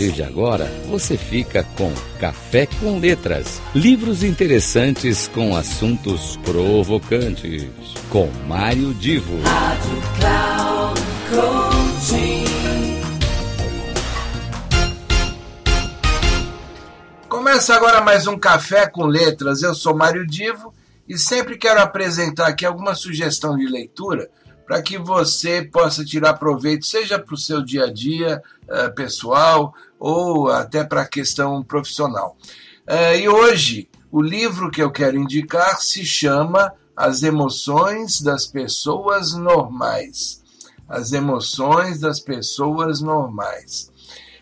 partir de agora, você fica com Café com Letras. Livros interessantes com assuntos provocantes. Com Mário Divo. Rádio Cloud Começa agora mais um Café com Letras. Eu sou Mário Divo e sempre quero apresentar aqui alguma sugestão de leitura para que você possa tirar proveito, seja para o seu dia a dia uh, pessoal ou até para a questão profissional. Uh, e hoje, o livro que eu quero indicar se chama As Emoções das Pessoas Normais. As Emoções das Pessoas Normais.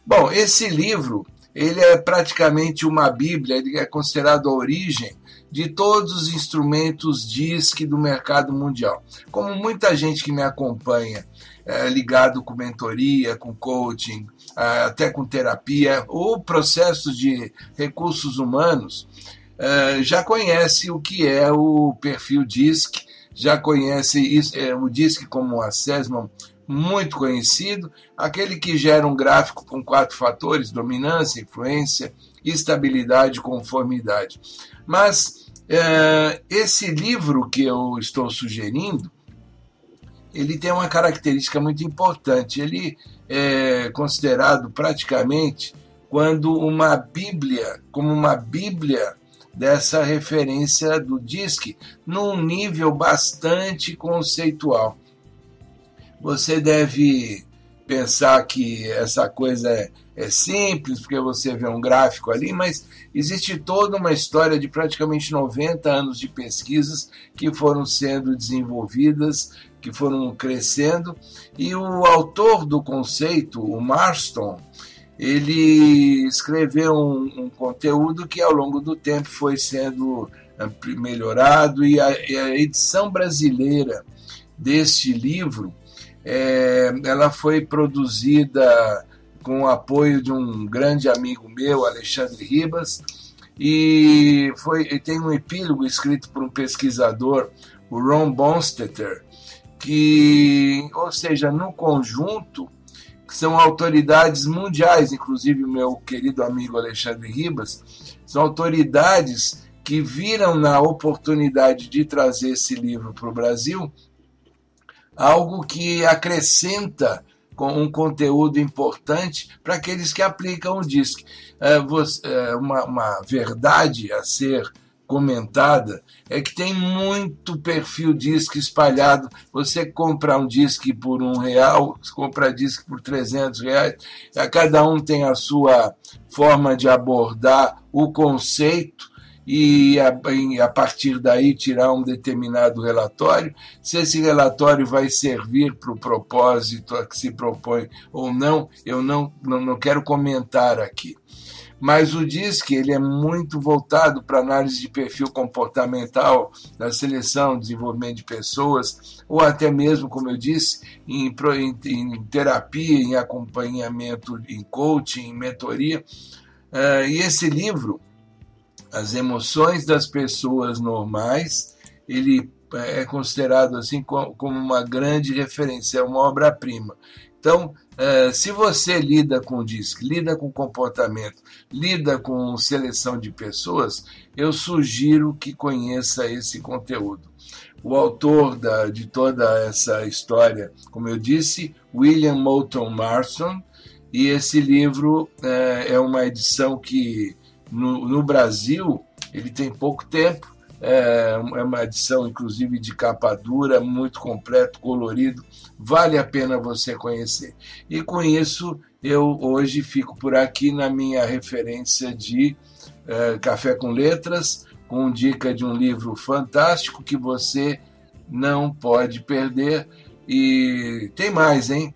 Bom, esse livro ele é praticamente uma Bíblia, ele é considerado a origem de todos os instrumentos DISC do mercado mundial. Como muita gente que me acompanha, é, ligado com mentoria, com coaching, é, até com terapia, ou processos de recursos humanos, é, já conhece o que é o perfil DISC, já conhece isso, é, o DISC como o assessment muito conhecido, aquele que gera um gráfico com quatro fatores: dominância, influência, estabilidade conformidade. Mas é, esse livro que eu estou sugerindo, ele tem uma característica muito importante. Ele é considerado praticamente quando uma Bíblia, como uma Bíblia dessa referência do DISC, num nível bastante conceitual. Você deve pensar que essa coisa é, é, simples, porque você vê um gráfico ali, mas existe toda uma história de praticamente 90 anos de pesquisas que foram sendo desenvolvidas, que foram crescendo, e o autor do conceito, o Marston, ele escreveu um, um conteúdo que ao longo do tempo foi sendo melhorado, e a, e a edição brasileira deste livro é, ela foi produzida com o apoio de um grande amigo meu, Alexandre Ribas, e foi, e tem um epílogo escrito por um pesquisador, o Ron Bonstetter, que, ou seja, no conjunto, são autoridades mundiais, inclusive o meu querido amigo Alexandre Ribas, são autoridades que viram na oportunidade de trazer esse livro para o Brasil algo que acrescenta com um conteúdo importante para aqueles que aplicam o DISC. É, é, uma, uma verdade a ser comentada é que tem muito perfil DISC espalhado. Você compra um DISC por um real, compra DISC por 300 reais, cada um tem a sua forma de abordar o conceito e a, a, partir daí tirar um determinado relatório. Se esse relatório vai servir para o propósito a que se propõe ou não, eu não, não, não quero comentar aqui. Mas o DISC ele é muito voltado para análise de perfil comportamental, da seleção, desenvolvimento de pessoas, ou até mesmo, como eu disse, em, em, em terapia, em acompanhamento, em coaching, em mentoria. Uh, e esse livro, as emoções das pessoas normais, ele é considerado assim como uma grande referência, é uma obra-prima. Então, é, se você lida com DISC, lida com comportamento, lida com seleção de pessoas, eu sugiro que conheça esse conteúdo. O autor da, de toda essa história, como eu disse, William Moulton Marston, e esse livro é, é uma edição que no, no Brasil, ele tem pouco tempo, é, é uma edição, inclusive, de capa dura, muito completo, colorido, vale a pena você conhecer. E com isso, eu hoje fico por aqui na minha referência de é, Café com Letras, com dica de um livro fantástico que você não pode perder. E tem mais, hein?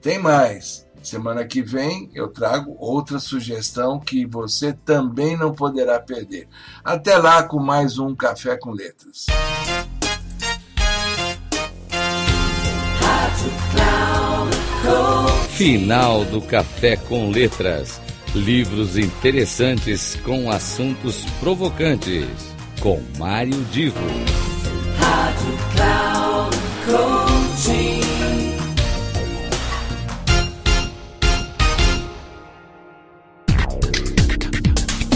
Tem mais. Semana que vem eu trago outra sugestão que você também não poderá perder. Até lá com mais um Café com Letras. Final do Café com Letras. Livros interessantes com assuntos provocantes. Com Mário Divo. Rádio Cloud.